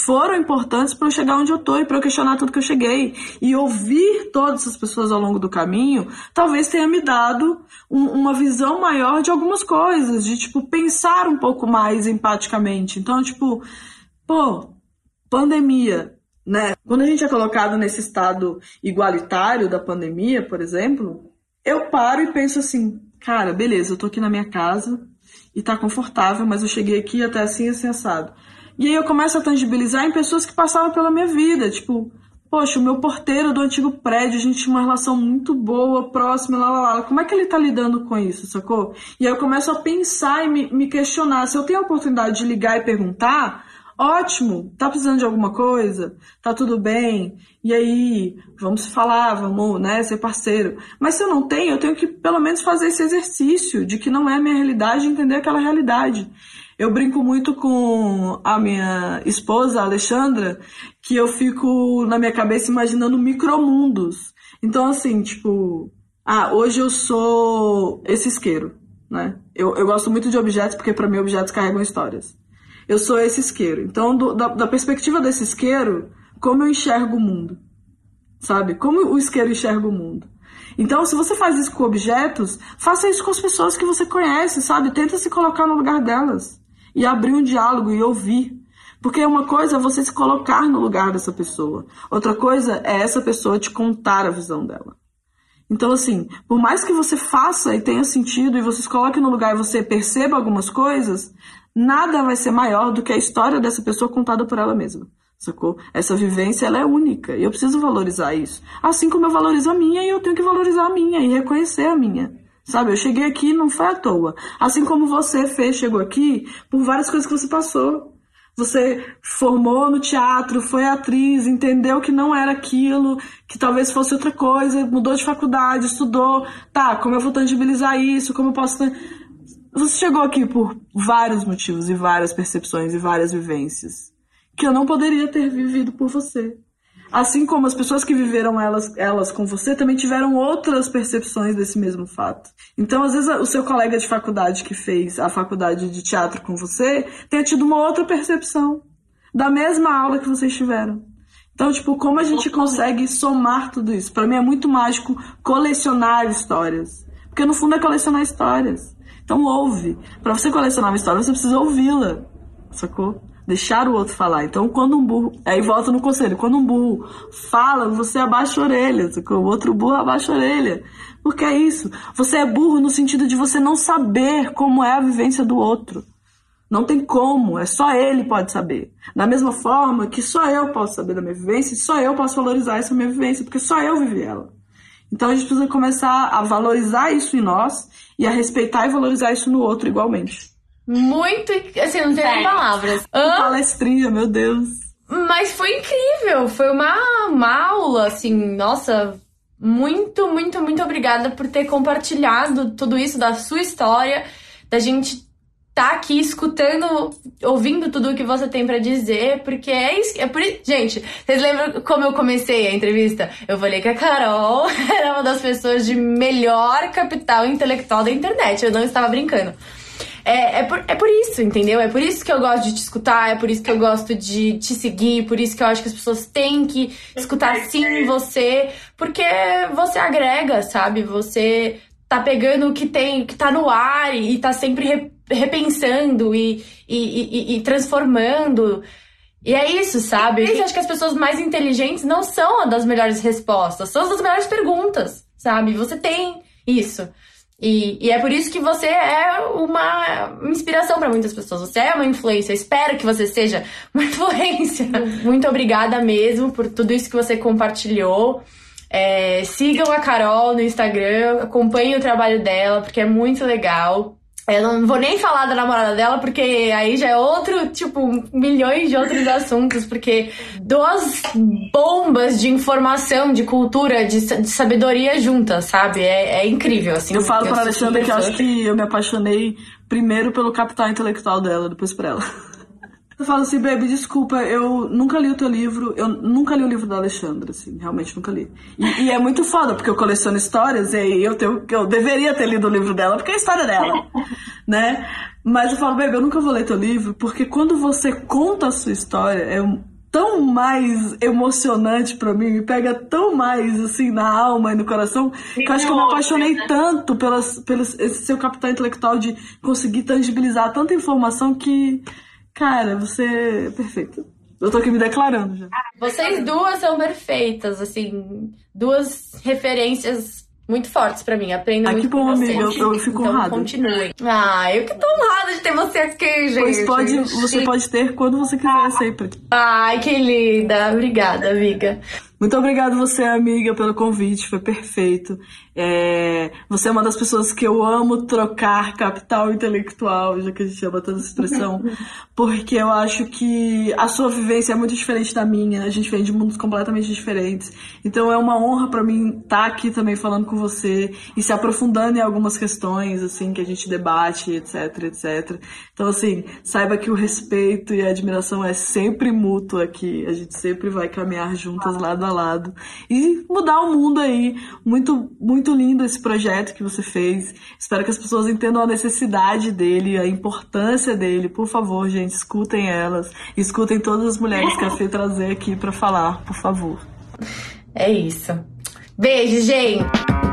foram importantes para eu chegar onde eu tô e para eu questionar tudo que eu cheguei. E ouvir todas essas pessoas ao longo do caminho talvez tenha me dado um, uma visão maior de algumas coisas, de tipo pensar um pouco mais empaticamente. Então, tipo, pô, pandemia, né? Quando a gente é colocado nesse estado igualitário da pandemia, por exemplo, eu paro e penso assim, cara, beleza, eu tô aqui na minha casa, e tá confortável, mas eu cheguei aqui até assim, assim, assado. E aí eu começo a tangibilizar em pessoas que passavam pela minha vida, tipo, poxa, o meu porteiro do antigo prédio, a gente tinha uma relação muito boa, próxima, lá, lá, lá. Como é que ele tá lidando com isso, sacou? E aí eu começo a pensar e me, me questionar. Se eu tenho a oportunidade de ligar e perguntar, Ótimo, tá precisando de alguma coisa? Tá tudo bem? E aí, vamos falar, vamos, né, ser parceiro. Mas se eu não tenho, eu tenho que pelo menos fazer esse exercício de que não é a minha realidade, entender aquela realidade. Eu brinco muito com a minha esposa, a Alexandra, que eu fico na minha cabeça imaginando micromundos. Então, assim, tipo, ah, hoje eu sou esse isqueiro, né? Eu, eu gosto muito de objetos porque para mim objetos carregam histórias eu sou esse isqueiro. Então, do, da, da perspectiva desse isqueiro, como eu enxergo o mundo? Sabe? Como o isqueiro enxerga o mundo? Então, se você faz isso com objetos, faça isso com as pessoas que você conhece, sabe? Tenta se colocar no lugar delas e abrir um diálogo e ouvir. Porque uma coisa é você se colocar no lugar dessa pessoa, outra coisa é essa pessoa te contar a visão dela. Então, assim, por mais que você faça e tenha sentido e você se coloque no lugar e você perceba algumas coisas, nada vai ser maior do que a história dessa pessoa contada por ela mesma. Sacou? Essa vivência ela é única e eu preciso valorizar isso. Assim como eu valorizo a minha e eu tenho que valorizar a minha e reconhecer a minha. Sabe, eu cheguei aqui não foi à toa. Assim como você fez, chegou aqui por várias coisas que você passou. Você formou no teatro, foi atriz, entendeu que não era aquilo, que talvez fosse outra coisa, mudou de faculdade, estudou. Tá, como eu vou tangibilizar isso? Como eu posso. Você chegou aqui por vários motivos e várias percepções e várias vivências que eu não poderia ter vivido por você. Assim como as pessoas que viveram elas, elas com você também tiveram outras percepções desse mesmo fato. Então, às vezes, o seu colega de faculdade que fez a faculdade de teatro com você tenha tido uma outra percepção da mesma aula que vocês tiveram. Então, tipo, como a gente consegue somar tudo isso? Para mim é muito mágico colecionar histórias. Porque no fundo é colecionar histórias. Então ouve. Para você colecionar uma história, você precisa ouvi-la. Sacou? Deixar o outro falar. Então, quando um burro. Aí volta no conselho. Quando um burro fala, você abaixa a orelha. Sacou? O outro burro abaixa a orelha. Porque é isso. Você é burro no sentido de você não saber como é a vivência do outro. Não tem como, é só ele pode saber. Da mesma forma que só eu posso saber da minha vivência, só eu posso valorizar essa minha vivência, porque só eu vivi ela. Então a gente precisa começar a valorizar isso em nós e a respeitar e valorizar isso no outro igualmente. Muito, assim, não tenho palavras. Hã? Palestrinha, meu Deus. Mas foi incrível, foi uma, uma aula, assim, nossa, muito, muito, muito obrigada por ter compartilhado tudo isso da sua história, da gente tá aqui escutando, ouvindo tudo o que você tem para dizer, porque é isso. É por Gente, vocês lembram como eu comecei a entrevista? Eu falei que a Carol era uma das pessoas de melhor capital intelectual da internet. Eu não estava brincando. É, é, por, é por isso, entendeu? É por isso que eu gosto de te escutar, é por isso que eu gosto de te seguir, por isso que eu acho que as pessoas têm que escutar sim você, porque você agrega, sabe? Você tá pegando o que tem, que tá no ar e, e tá sempre repensando e, e, e, e transformando. E é isso, sabe? Eu acho que as pessoas mais inteligentes não são as das melhores respostas, são as das melhores perguntas, sabe? Você tem isso. E, e é por isso que você é uma inspiração para muitas pessoas. Você é uma influência. Eu espero que você seja uma influência. Muito obrigada mesmo por tudo isso que você compartilhou. É, sigam a Carol no Instagram, acompanhem o trabalho dela, porque é muito legal. Eu não vou nem falar da namorada dela, porque aí já é outro, tipo, milhões de outros assuntos, porque duas bombas de informação, de cultura, de, de sabedoria juntas, sabe? É, é incrível, assim. Eu falo pra Alexandra que eu acho que eu me apaixonei primeiro pelo capital intelectual dela, depois por ela. Eu falo assim, baby, desculpa, eu nunca li o teu livro, eu nunca li o livro da Alexandra, assim, realmente nunca li. E, e é muito foda, porque eu coleciono histórias e aí eu, tenho, eu deveria ter lido o livro dela, porque é a história dela, né? Mas eu falo, baby, eu nunca vou ler teu livro, porque quando você conta a sua história, é tão mais emocionante para mim, me pega tão mais assim na alma e no coração, que eu acho que eu me apaixonei né? tanto pelo esse seu capital intelectual de conseguir tangibilizar tanta informação que Cara, você é perfeita. Eu tô aqui me declarando já. Vocês duas são perfeitas, assim, duas referências muito fortes pra mim. Aprendo ah, muito que bom, com amiga. Eu, eu fico então, honrada. continuem. Ah, eu que tô honrada de ter você aqui, gente. Pois pode, você pode ter quando você quiser, sempre. Ai, que linda. Obrigada, amiga. Muito obrigada você, amiga, pelo convite, foi perfeito. É, você é uma das pessoas que eu amo trocar capital intelectual, já que a gente chama toda essa expressão, porque eu acho que a sua vivência é muito diferente da minha, a gente vem de mundos completamente diferentes. Então é uma honra para mim estar tá aqui também falando com você e se aprofundando em algumas questões, assim, que a gente debate, etc, etc. Então, assim, saiba que o respeito e a admiração é sempre mútuo aqui, a gente sempre vai caminhar juntas lado a lado e mudar o mundo aí. Muito, muito lindo esse projeto que você fez. Espero que as pessoas entendam a necessidade dele, a importância dele. Por favor, gente, escutem elas. Escutem todas as mulheres que a Fê trazer aqui para falar, por favor. É isso. Beijo, gente!